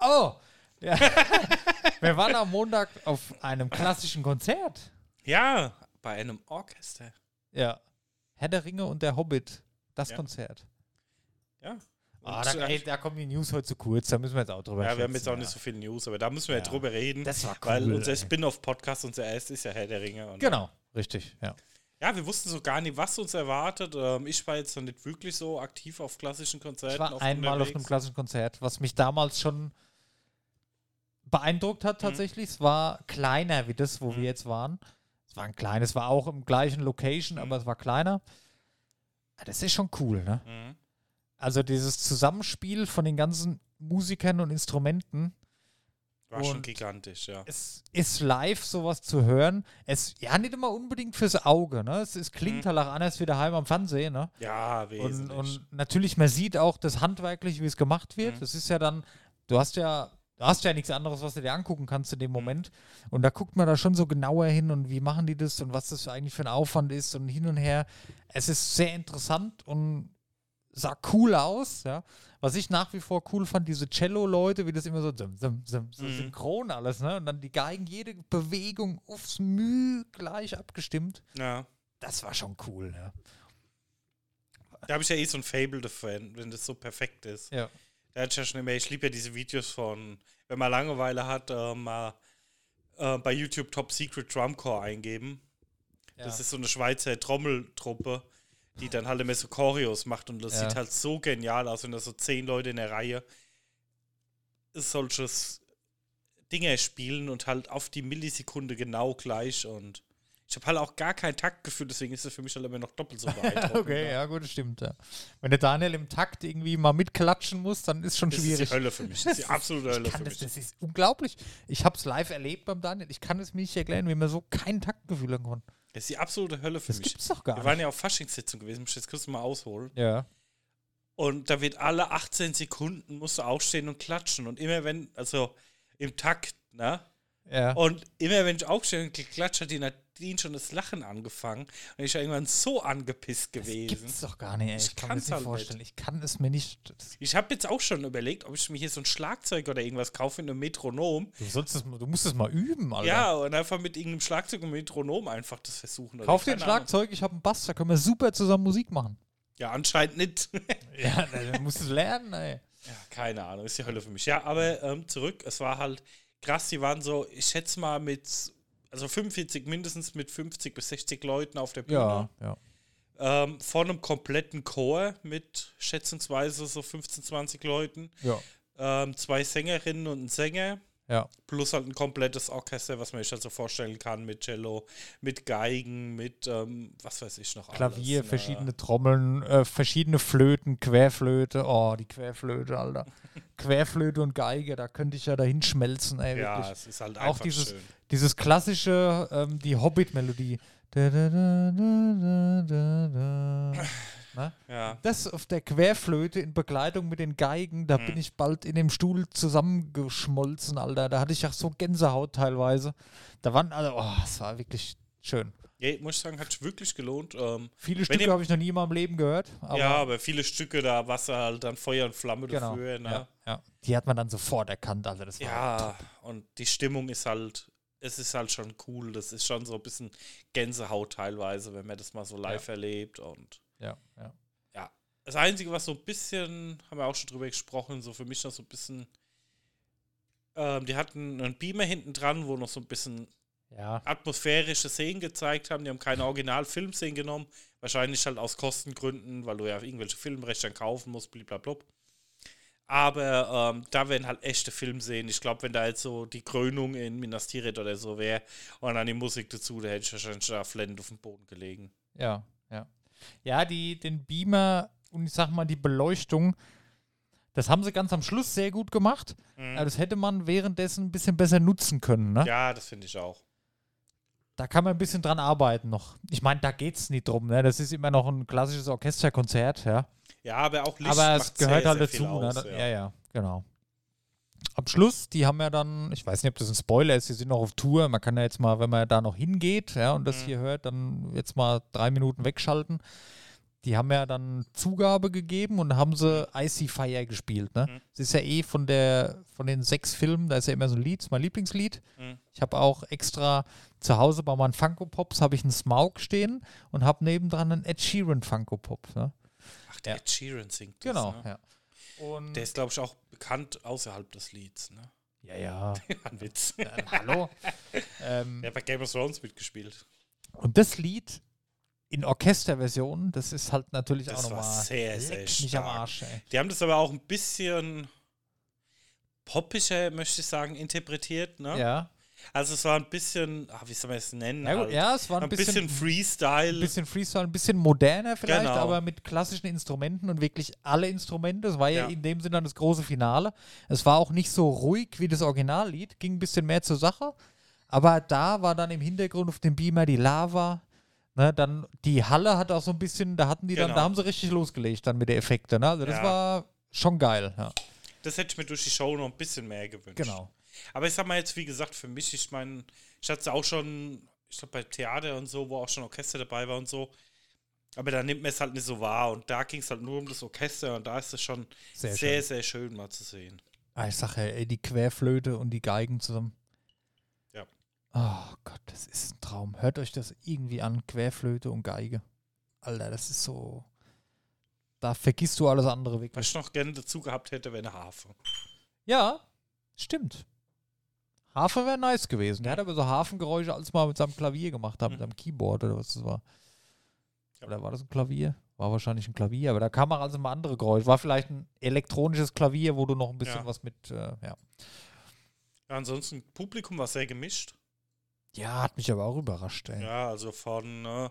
Oh! Ja. Wir waren am Montag auf einem klassischen Konzert. Ja, bei einem Orchester. Ja. Herr der Ringe und der Hobbit. Das Ja. Konzert. Ja. Ah, da, ey, da kommen die News heute zu kurz. Da müssen wir jetzt auch drüber ja, wir haben jetzt auch ja. nicht so viel News, aber da müssen wir Ja. drüber reden. Das war cool. weil unser. Spin-off-Podcast, unser erst ist ja Herr der Ringe. Genau, richtig, ja. Ja, wir wussten so gar nicht, was uns erwartet. Ähm, ich war jetzt noch nicht wirklich so aktiv auf klassischen Konzerten. Ich war oft einmal auf einem unterwegs. klassischen Konzert, was mich damals schon beeindruckt hat tatsächlich. Es war kleiner wie das, wo Mhm. wir jetzt waren. Es war ein kleines, war auch im gleichen Location, Mhm. aber es war kleiner. Das ist schon cool, ne? Mhm. Also dieses Zusammenspiel von den ganzen Musikern und Instrumenten. War schon Und- gigantisch, ja. Es ist live sowas zu hören. Es ja nicht immer unbedingt fürs Auge, ne? Es, es klingt Mhm. halt auch anders wie daheim am Fernsehen, ne? Ja, Und, wesentlich. und natürlich, man sieht auch das handwerklich, wie es gemacht wird. Mhm. Das ist ja dann, du hast ja, du hast ja nichts anderes, was du dir angucken kannst in Mhm. dem Moment. Und da guckt man da schon so genauer hin und wie machen die das und was das eigentlich für ein Aufwand ist und hin und her. Es ist sehr interessant und sah cool aus, ja. Was ich nach wie vor cool fand, diese Cello-Leute, wie das immer so, sim, sim, sim, so Mhm. synchron alles, ne? Und dann die Geigen, jede Bewegung aufs Mühe gleich abgestimmt. ja. Das war schon cool, ja. Da habe ich ja eh so ein Fable Fan, wenn das so perfekt ist. Ja. Da ich ja schon immer, ich liebe ja diese Videos von, wenn man Langeweile hat, äh, mal äh, bei YouTube Top Secret Drum Corps eingeben. Das Ja. ist so eine Schweizer Trommeltruppe, die dann halt immer so Choreos macht und das Ja. sieht halt so genial aus, wenn da so zehn Leute in der Reihe solches Dinger spielen und halt auf die Millisekunde genau gleich und ich habe halt auch gar kein Taktgefühl, deswegen ist es für mich halt immer noch doppelt so beeindruckend. Okay, ne? ja, gut, das stimmt. Ja. Wenn der Daniel im Takt irgendwie mal mitklatschen muss, dann ist schon Das ist schwierig. die Hölle für mich. Das ist die absolute Hölle für das, mich. das ist unglaublich. Ich habe es live erlebt beim Daniel. Ich kann es mir nicht erklären, wie man so kein Taktgefühl haben kann. Das ist die absolute Hölle für Das mich. gibt's doch gar Wir nicht. waren ja auf Faschingssitzung gewesen, muss ich jetzt kurz mal ausholen. Ja. Und da wird alle 18 Sekunden musst du aufstehen und klatschen. Und immer wenn, also im Takt, ne? Ja. Und immer wenn ich aufstehe und geklatscht hat die Nadine schon das Lachen angefangen. Und ich war irgendwann so angepisst das gewesen. gibt's doch gar nicht. Ey. Ich Ich kann mir das kann's nicht halt vorstellen. Ich kann es mir nicht. Das, Ich habe jetzt auch schon überlegt, ob ich mir hier so ein Schlagzeug oder irgendwas kaufe in einem Metronom. du, sollst es, du musst es mal üben, Alter. Ja, und einfach mit irgendeinem Schlagzeug und Metronom einfach das versuchen. Kauf dir ein Ahnung. Schlagzeug, ich habe einen Bass, da können wir super zusammen Musik machen. Ja, anscheinend nicht. Ja, dann musst du es lernen, ey. Ja, keine Ahnung, ist die Hölle für mich. Ja, aber ähm, zurück, es war halt krass, die waren so, ich schätze mal mit, also 45 mindestens mit 50 bis 60 Leuten auf der Bühne. Ja, ja. Ähm, von einem kompletten Chor mit schätzungsweise so 15, 20 Leuten. Ja. Ähm, zwei Sängerinnen und ein Sänger. Ja. Plus halt ein komplettes Orchester, was man sich halt so vorstellen kann, mit Cello, mit Geigen, mit, ähm, was weiß ich noch Klavier, alles, ne? verschiedene Trommeln, äh, verschiedene Flöten, Querflöte. Oh, die Querflöte, Alter. Querflöte und Geige, da könnte ich ja dahin schmelzen, ey, Ja, wirklich. es ist halt Auch einfach dieses, schön. dieses klassische, ähm, die Hobbit-Melodie. Na? Ja. Das auf der Querflöte in Begleitung mit den Geigen, da Mhm. bin ich bald in dem Stuhl zusammengeschmolzen, Alter. Da hatte ich auch so Gänsehaut teilweise. Da waren alle, oh, es war wirklich schön. Ja, muss ich sagen, hat sich wirklich gelohnt. Ähm, Viele Stücke habe ich noch nie in meinem Leben gehört. Aber ja, aber viele Stücke, da war halt dann Feuer und Flamme genau. dafür. Ne? ja, ja. Die hat man dann sofort erkannt, Alter. Das war Ja, top. und die Stimmung ist halt, es ist halt schon cool. Das ist schon so ein bisschen Gänsehaut teilweise, wenn man das mal so live erlebt. Und Ja, ja. ja, das Einzige, was so ein bisschen, haben wir auch schon drüber gesprochen, so für mich noch so ein bisschen, ähm, die hatten einen Beamer hinten dran, wo noch so ein bisschen Ja, atmosphärische Szenen gezeigt haben. Die haben keine Original-Filmszenen genommen. Wahrscheinlich halt aus Kostengründen, weil du ja irgendwelche Filmrechte dann kaufen musst, blablabla. Aber ähm, da werden halt echte Filmszenen. Ich glaube, wenn da jetzt so die Krönung in Minas Tirith oder so wäre und dann die Musik dazu, da hätte ich wahrscheinlich da flennend auf dem Boden gelegen. ja, ja. Die, den Beamer und ich sag mal die Beleuchtung, das haben sie ganz am Schluss sehr gut gemacht. Aber das hätte man währenddessen ein bisschen besser nutzen können. Ne? Ja, das finde ich auch. Da kann man ein bisschen dran arbeiten noch. Ich meine, da geht es nicht drum. Ne? Das ist immer noch ein klassisches Orchesterkonzert, ja. Ja, aber auch Licht Aber es gehört sehr, halt sehr dazu. ne? aus, Da- ja. ja, ja, genau. Am Schluss, die haben ja dann, ich weiß nicht, ob das ein Spoiler ist, die sind noch auf Tour. Man kann ja jetzt mal, wenn man da noch hingeht, ja, und das Mhm. hier hört, dann jetzt mal drei Minuten wegschalten. Die haben ja dann Zugabe gegeben und haben sie Icy Fire gespielt. Ne? Mhm. Es ist ja eh von der von den sechs Filmen, da ist ja immer so ein Lied, ist mein Lieblingslied. Mhm. Ich habe auch extra zu Hause bei meinen Funko Pops habe ich einen Smaug stehen und habe nebendran einen Ed Sheeran Funko Pop. Ne? Ach, der Ja. Ed Sheeran singt das, Genau, ne? ja. Und Der ist, glaube ich, auch bekannt außerhalb des Lieds. Ne? ja, ja. Ein Witz. Äh, hallo. ähm, Der hat bei Game of Thrones mitgespielt. Und das Lied in Orchesterversion, das ist halt natürlich Das auch nochmal sehr, sehr mich am. Arsch, ey. Die haben das aber auch ein bisschen poppischer, möchte ich sagen, interpretiert. Ne? Ja. Also es war ein bisschen, ah, wie soll man es nennen? Ja, halt? ja, es war ein, ein bisschen, bisschen, Freestyle. ein bisschen Freestyle, ein bisschen moderner vielleicht, Genau. aber mit klassischen Instrumenten und wirklich alle Instrumente. Das war ja, Ja. in dem Sinne dann das große Finale. Es war auch nicht so ruhig wie das Originallied, ging ein bisschen mehr zur Sache. Aber da war dann im Hintergrund auf dem Beamer die Lava. Ne, dann die Halle hat auch so ein bisschen, da hatten die dann, Genau. da haben sie richtig losgelegt dann mit den Effekten. Ne? Also das Ja. war schon geil. Ja. das hätte ich mir durch die Show noch ein bisschen mehr gewünscht. Genau. Aber ich sag mal jetzt, wie gesagt, für mich, ich meine, ich hatte es auch schon, ich glaube bei Theater und so, wo auch schon Orchester dabei war und so. Aber da nimmt man es halt nicht so wahr. Und da ging es halt nur um das Orchester und da ist es schon Sehr sehr, schön. sehr, schön mal zu sehen. Ah, ich sag ja, ey, die Querflöte und die Geigen zusammen. Ja. Oh Gott, das ist ein Traum. Hört euch das irgendwie an, Querflöte und Geige. Alter, das ist so. Da vergisst du alles andere Was wirklich. ich noch gerne dazu gehabt hätte, wäre eine Harfe. Ja, stimmt. Harfe wäre nice gewesen. Der hat aber so Hafengeräusche als mal mit seinem Klavier gemacht hat, mit Mhm. seinem Keyboard oder was das war. Oder war das ein Klavier? War wahrscheinlich ein Klavier, aber da kam auch also mal andere Geräusche. War vielleicht ein elektronisches Klavier, wo du noch ein bisschen Ja. was mit, äh, ja. Ja, ansonsten, Publikum war sehr gemischt. Ja, hat mich aber auch überrascht, ey. Ja, also von, äh,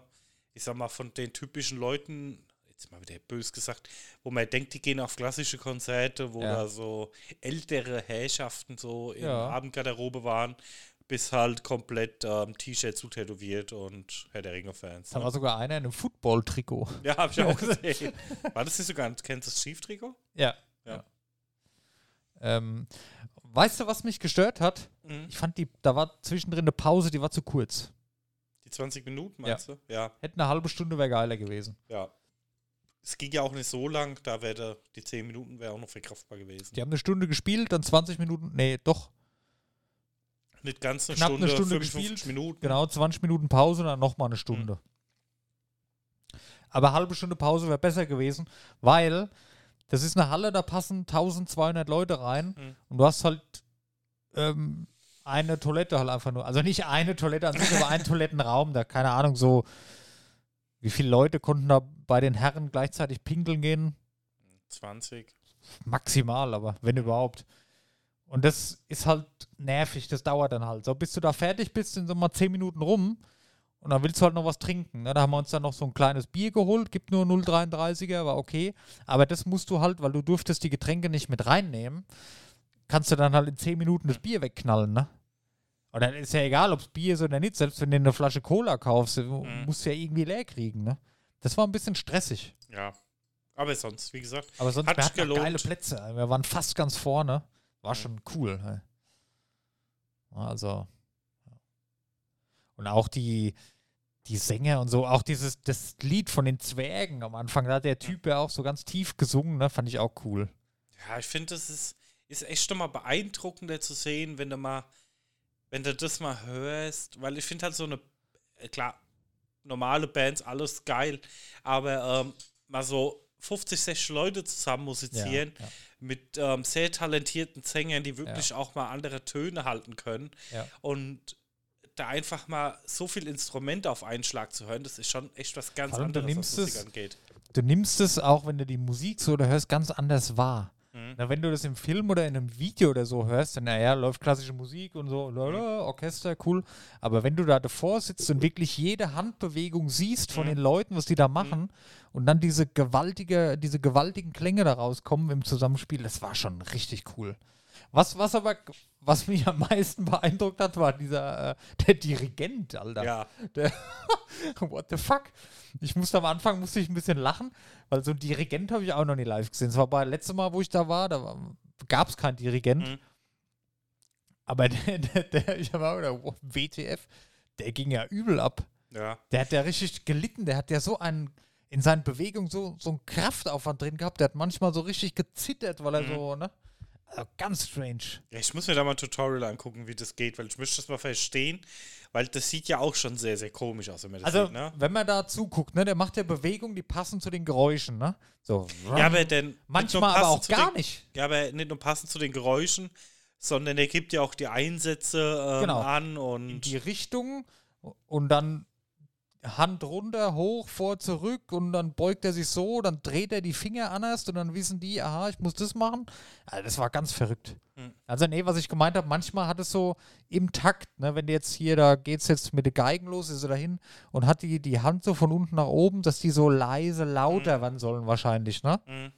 ich sag mal, von den typischen Leuten, jetzt mal wieder bös gesagt, wo man denkt, die gehen auf klassische Konzerte, wo Ja. da so ältere Herrschaften so in Ja. Abendgarderobe waren, bis halt komplett ähm, T-Shirt zutätowiert und Herr der Ringe-Fans. Da Ne? war sogar einer in einem Football-Trikot. Ja, hab ich auch gesehen. War das nicht sogar ein Kansas Chief-Trikot? Ja. Ja. Ähm, weißt du, was mich gestört hat? Mhm. Ich fand, die, da war zwischendrin eine Pause, die war zu kurz. Die 20 Minuten, meinst du? Ja, Hätte eine halbe Stunde wäre geiler gewesen. ja. Es ging ja auch nicht so lang, da wäre die 10 Minuten wäre auch noch verkraftbar gewesen. Die haben eine Stunde gespielt, dann 20 Minuten, nee, doch, Nicht ganz eine Knapp Stunde, eine Stunde 55 gespielt. Minuten. genau, 20 Minuten Pause und dann nochmal eine Stunde. Aber halbe Stunde Pause wäre besser gewesen, weil das ist eine Halle, da passen 1200 Leute rein Mhm. und du hast halt ähm, eine Toilette halt einfach nur. Also nicht eine Toilette an sich, aber einen Toilettenraum, da keine Ahnung, so wie viele Leute konnten da bei den Herren gleichzeitig pinkeln gehen? 20. Maximal, aber wenn überhaupt. Und das ist halt nervig, das dauert dann halt. So, bis du da fertig bist, sind so mal 10 Minuten rum und dann willst du halt noch was trinken. Ne? Da haben wir uns dann noch so ein kleines Bier geholt, gibt nur 0,33er, war okay. Aber das musst du halt, weil du durftest die Getränke nicht mit reinnehmen, kannst du dann halt in 10 Minuten das Bier wegknallen, ne? Und dann ist ja egal, ob es Bier ist oder nicht, selbst wenn du eine Flasche Cola kaufst, Mhm. musst du ja irgendwie leer kriegen, ne? Das war ein bisschen stressig. Ja. Aber sonst, wie gesagt, Aber sonst Hat wir hatten gelohnt. geile Plätze. Wir waren fast ganz vorne. War schon cool. Also. Und auch die, die Sänger und so, auch dieses das Lied von den Zwergen am Anfang, da hat der Typ ja auch so ganz tief gesungen, ne? Fand ich auch cool. ja, ich finde, das ist, ist echt schon mal beeindruckender zu sehen, wenn du mal, wenn du das mal hörst, weil ich finde halt so eine, äh, klar, normale Bands, alles geil, aber ähm, mal so 50, 60 Leute zusammen musizieren Ja, ja. mit ähm, sehr talentierten Sängern, die wirklich auch mal andere Töne halten können Ja. und da einfach mal so viel Instrumente auf einen Schlag zu hören, das ist schon echt was ganz Vor anderes, was Musik angeht. Du nimmst es auch, wenn du die Musik so oder hörst, ganz anders wahr. Mhm. Na, wenn du das im Film oder in einem Video oder so hörst, dann naja, läuft klassische Musik und so, Mhm. lala, Orchester, cool. Aber wenn du da davor sitzt und wirklich jede Handbewegung siehst von Mhm. den Leuten, was die da machen, und dann diese gewaltige, diese gewaltigen Klänge da rauskommen im Zusammenspiel, das war schon richtig cool. Was, was aber, was mich am meisten beeindruckt hat, war dieser, äh, der Dirigent, Alter. Ja, Der, what the fuck? Ich musste am Anfang musste ich ein bisschen lachen, weil so ein Dirigent habe ich auch noch nie live gesehen. Das war bei letztes Mal, wo ich da war, da gab es keinen Dirigent. Mhm. Aber der, der, der, ich habe auch gedacht, wow, WTF, der ging ja übel ab. ja. Der hat ja richtig gelitten, der hat ja so einen, in seinen Bewegungen so, so einen Kraftaufwand drin gehabt, der hat manchmal so richtig gezittert, weil er Mhm. so, ne? Also ganz strange. Ich muss mir da mal ein Tutorial angucken, wie das geht, weil ich möchte das mal verstehen, weil das sieht ja auch schon sehr, sehr komisch aus, wenn man das Also, sieht, ne? wenn man da zuguckt, ne, der macht ja Bewegungen, die passen zu den Geräuschen, ne? So. Ja, aber denn manchmal aber auch gar den, nicht. Ja, aber nicht nur passend zu den Geräuschen, sondern er gibt ja auch die Einsätze ähm, Genau. an in und die Richtung und dann Hand runter, hoch, vor, zurück und dann beugt er sich so, dann dreht er die Finger anders und dann wissen die, aha, ich muss das machen. Also das war ganz verrückt. Hm. Also nee, was ich gemeint habe, manchmal hat es so im Takt, ne, wenn jetzt hier, da geht es jetzt mit den Geigen los, ist er dahin und hat die, die Hand so von unten nach oben, dass die so leise lauter Mhm. werden sollen wahrscheinlich, ne? Mhm.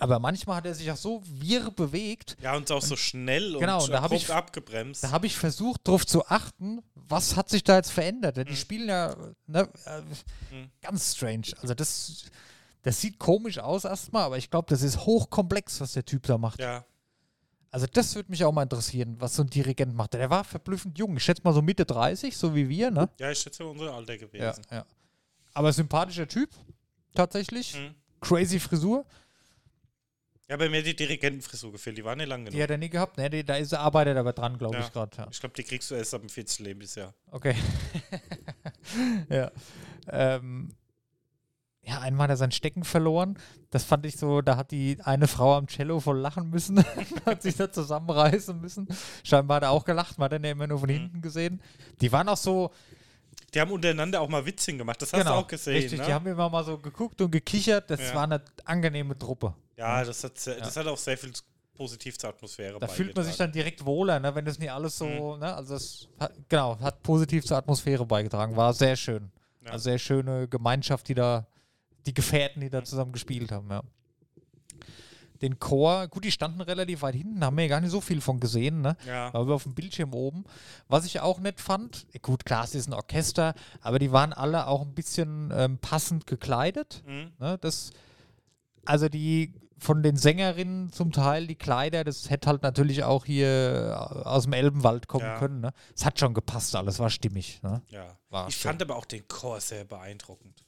Aber manchmal hat er sich auch so wirr bewegt, ja, und auch so schnell und Genau, und da hab abrupt ich- abgebremst. Da habe ich versucht, darauf zu achten, was hat sich da jetzt verändert. Die Mhm. spielen ja ne, äh, Mhm. ganz strange. Also das, das sieht komisch aus erstmal, aber ich glaube, das ist hochkomplex, was der Typ da macht. ja, Also das würde mich auch mal interessieren, was so ein Dirigent macht. Der war verblüffend jung. Ich schätze mal so Mitte 30, so wie wir, ne? ja, ich schätze unser Alter Ja, gewesen. ja. Aber sympathischer Typ, tatsächlich. Mhm. Crazy Frisur. Ja, bei mir die Dirigentenfrisur gefehlt, die war nicht lang genug. Die hat er nie gehabt. Ne, die, da ist er arbeitet aber dran, glaube Ja. ich gerade. Ja. Ich glaube, die kriegst du erst ab dem 40. Lebensjahr. Okay. ja. Ähm, ja, einmal hat er sein Stecken verloren. Das fand ich so, da hat die eine Frau am Cello voll lachen müssen, hat sich da zusammenreißen müssen. Scheinbar hat er auch gelacht, man hat ihn ja immer nur von Mhm. hinten gesehen. Die waren auch so, Die haben untereinander auch mal Witzchen gemacht, das hast genau, du auch gesehen, richtig, ne? die haben immer mal so geguckt und gekichert. Das Ja. war eine angenehme Truppe. Ja, das hat, das hat auch sehr viel positiv zur Atmosphäre Da fühlt man sich dann direkt wohler, ne, wenn das nicht alles so, Mhm. ne, also das hat, genau, hat positiv zur Atmosphäre beigetragen, war sehr schön. Ja. Also sehr schöne Gemeinschaft, die da, die Gefährten, die da zusammen gespielt haben, ja. Den Chor, gut, die standen relativ weit hinten, haben wir ja gar nicht so viel von gesehen, ne? Ja. Aber auf dem Bildschirm oben. Was ich auch nett fand, gut, klar, es ist ein Orchester, aber die waren alle auch ein bisschen ähm, passend gekleidet. Mhm. Ne? Das, also die von den Sängerinnen zum Teil, die Kleider, das hätte halt natürlich auch hier äh, aus dem Elbenwald kommen Ja. können. Ne? Es hat schon gepasst, alles war stimmig. Ne? Ja. War ich schön. fand aber auch den Chor sehr beeindruckend.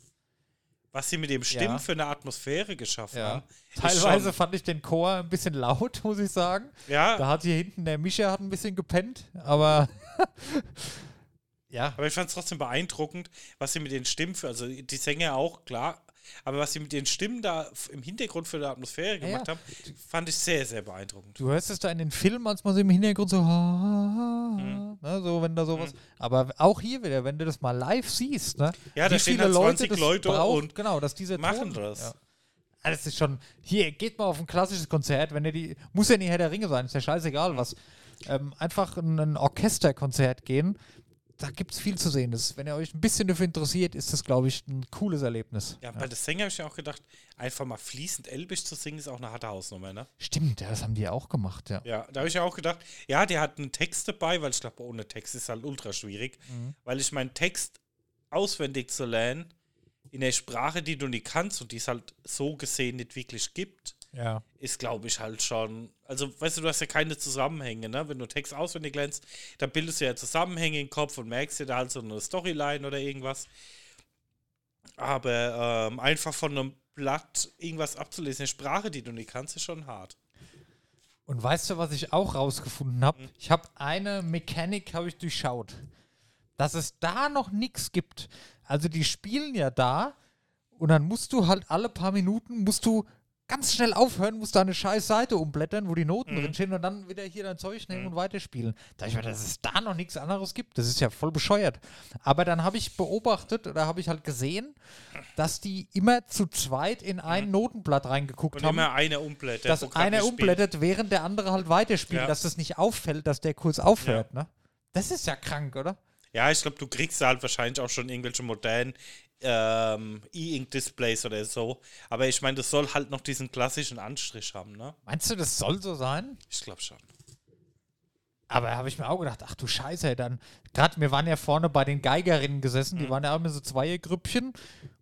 Was sie mit dem Stimmen Ja. für eine Atmosphäre geschaffen Ja. haben. Teilweise fand ich den Chor ein bisschen laut, muss ich sagen. Ja, Da hat hier hinten der Mischa hat ein bisschen gepennt, aber ja, aber ich fand es trotzdem beeindruckend, was sie mit den Stimmen für, also die Sänger auch, klar, aber was sie mit den Stimmen da im Hintergrund für die Atmosphäre gemacht ja. haben, fand ich sehr, sehr beeindruckend. Du hörst es da in den Filmen, als man so im Hintergrund so, Mhm. ne, so wenn da sowas. Aber auch hier wieder, wenn du das mal live siehst, ne? Ja, da stehen viele halt 20 das Leute braucht, und genau, dass diese machen Ton, das. Ja. Ah, Das ist schon. Hier, geht mal auf ein klassisches Konzert, wenn ihr die. Muss ja nicht Herr der Ringe sein, ist ja scheißegal was. Ähm, einfach in ein Orchesterkonzert gehen. Da gibt es viel zu sehen. Das, wenn ihr euch ein bisschen dafür interessiert, ist das, glaube ich, ein cooles Erlebnis. Ja, bei der Sänger habe ich ja auch gedacht, einfach mal fließend Elbisch zu singen, ist auch eine harte Hausnummer, ne? Stimmt, ja, das haben die ja auch gemacht, ja. Ja, da habe ich ja auch gedacht, ja, der hat einen Text dabei, weil ich glaube, ohne Text ist halt ultra schwierig, Mhm. weil ich meinen Text auswendig zu lernen, in der Sprache, die du nicht kannst und die es halt so gesehen nicht wirklich gibt, Ja. ist, glaube ich, halt schon. Also, weißt du, du hast ja keine Zusammenhänge, ne? Wenn du Text auswendig lernst, dann bildest du ja Zusammenhänge im Kopf und merkst dir da halt so eine Storyline oder irgendwas. Aber ähm, einfach von einem Blatt irgendwas abzulesen, eine Sprache, die du nicht kannst, ist schon hart. Und weißt du, was ich auch rausgefunden habe? Hm. Ich habe eine Mechanik habe ich durchschaut, dass es da noch nichts gibt. Also die spielen ja da und dann musst du halt alle paar Minuten musst du ganz schnell aufhören, musst da eine scheiß Seite umblättern, wo die Noten Mhm. drin stehen und dann wieder hier dein Zeug nehmen und weiterspielen. Da ich mir, dass es da noch nichts anderes gibt, das ist ja voll bescheuert. Aber dann habe ich beobachtet oder habe ich halt gesehen, dass die immer zu zweit in ein Notenblatt reingeguckt Mhm. Und haben immer einer umblättert. dass einer umblättert, während der andere halt weiterspielt, Ja. dass das nicht auffällt, dass der kurz aufhört, ne? Das ist ja krank, oder? Ja, ich glaube, du kriegst halt wahrscheinlich auch schon irgendwelche modernen ähm, E-Ink-Displays oder so. Aber ich meine, das soll halt noch diesen klassischen Anstrich haben, ne? Meinst du, das soll so sein? Ich glaube schon. Aber habe ich mir auch gedacht, ach du Scheiße, dann, gerade wir waren ja vorne bei den Geigerinnen gesessen, die waren ja auch immer so Zweiergrüppchen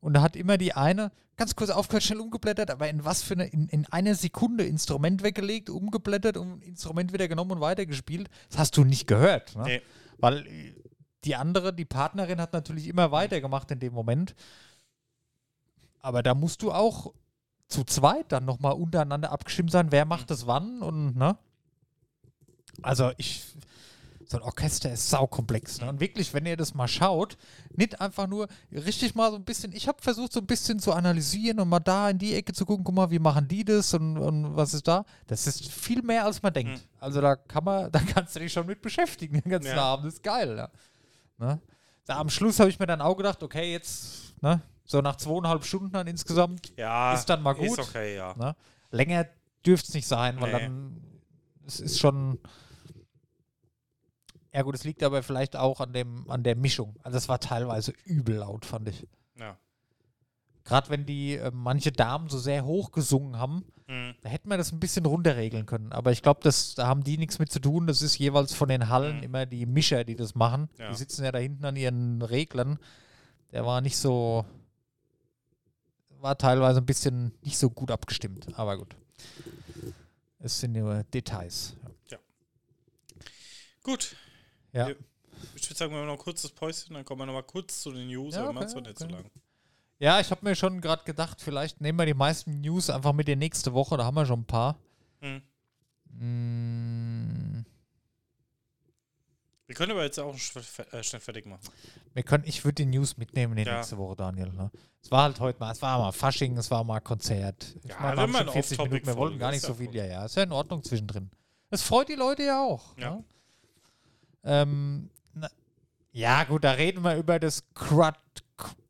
und da hat immer die eine ganz kurz aufgehört, schnell umgeblättert, aber in was für eine, in, in einer Sekunde Instrument weggelegt, umgeblättert und Instrument wieder genommen und weitergespielt. Das hast du nicht gehört, ne? Nee. Weil die andere, die Partnerin hat natürlich immer weitergemacht in dem Moment. Aber da musst du auch zu zweit dann nochmal untereinander abgestimmt sein, wer macht das wann und, ne? Also ich, so ein Orchester ist saukomplex. Ne? Und wirklich, wenn ihr das mal schaut, nicht einfach nur richtig mal so ein bisschen, ich habe versucht so ein bisschen zu analysieren und mal da in die Ecke zu gucken, guck mal, wie machen die das und, und was ist da? Das ist viel mehr, als man denkt. Also da kann man, da kannst du dich schon mit beschäftigen den ganzen Ja. Abend. Das ist geil, ja. Ne? Da am Schluss habe ich mir dann auch gedacht, okay, jetzt, ne, so nach zweieinhalb Stunden dann insgesamt, Ja, Ist dann mal gut. Ist okay, ja. ne? Länger dürfte es nicht sein, weil Nee. dann es ist schon. Ja gut, es liegt aber vielleicht auch an dem an der Mischung. Also es war teilweise übel laut, fand ich. Ja. Gerade wenn die äh, manche Damen so sehr hoch gesungen haben, Mhm. da hätten wir das ein bisschen runterregeln können. Aber ich glaube, da haben die nichts mit zu tun. Das ist jeweils von den Hallen Mhm. immer die Mischer, die das machen. Ja. Die sitzen ja da hinten an ihren Reglern. Der war nicht so, war teilweise ein bisschen nicht so gut abgestimmt. Aber gut. Es sind nur Details. Gut. Ja. Ja. Ich würde sagen, wir machen noch ein kurzes Päuschen, dann kommen wir noch mal kurz zu den News, Ja, aber okay, machen es nicht okay. lang. Ja, ich habe mir schon gerade gedacht, vielleicht nehmen wir die meisten News einfach mit in nächste Woche. Da haben wir schon ein paar. Mhm. Mm, Wir können aber jetzt auch sch- fe- äh, schnell fertig machen. Wir können, ich würde die News mitnehmen in die Ja. nächste Woche, Daniel. Ne? Es war halt heute mal, es war mal Fasching, es war mal Konzert. Ich Ja, meine, wir wir haben haben schon eine 40 Minuten, wir wollten gar nicht so viel. Ja, ja, ist ja in Ordnung zwischendrin. Das freut die Leute ja auch. Ja. Ne? Ähm, na, ja, gut, da reden wir über das Qu-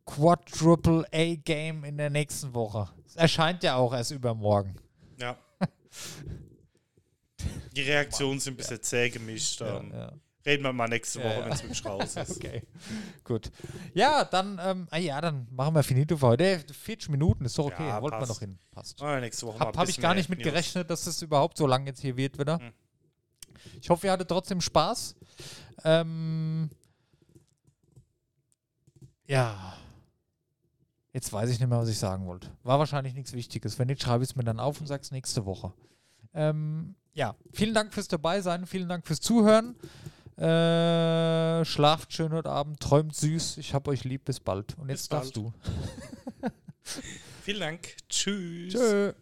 Quadruple A Game in der nächsten Woche. Es erscheint ja auch erst übermorgen. Ja. Die Reaktionen sind ein bisschen zäh gemischt. Ja, ähm, ja. Reden wir mal nächste Woche, Ja, ja. wenn es wirklich raus ist. Okay, gut. Ja, dann, ähm, ah ja, dann machen wir finito für heute. Äh, 40 Minuten ist doch okay. Ja, Wollten wir noch hin. Passt. Ah, nächste Woche Habe hab ich gar nicht mit News. gerechnet, dass es überhaupt so lang jetzt hier wird wieder. Hm. Ich hoffe, ihr hattet trotzdem Spaß. Ähm, ja. Jetzt weiß ich nicht mehr, was ich sagen wollte. War wahrscheinlich nichts Wichtiges. Wenn nicht, schreibe ich es mir dann auf und sage es nächste Woche. Ähm, ja, vielen Dank fürs Dabeisein, vielen Dank fürs Zuhören. Äh, schlaft schön heute Abend, träumt süß. Ich hab euch lieb, bis bald. Und jetzt Bis darfst bald. du. Vielen Dank. Tschüss. Tschö.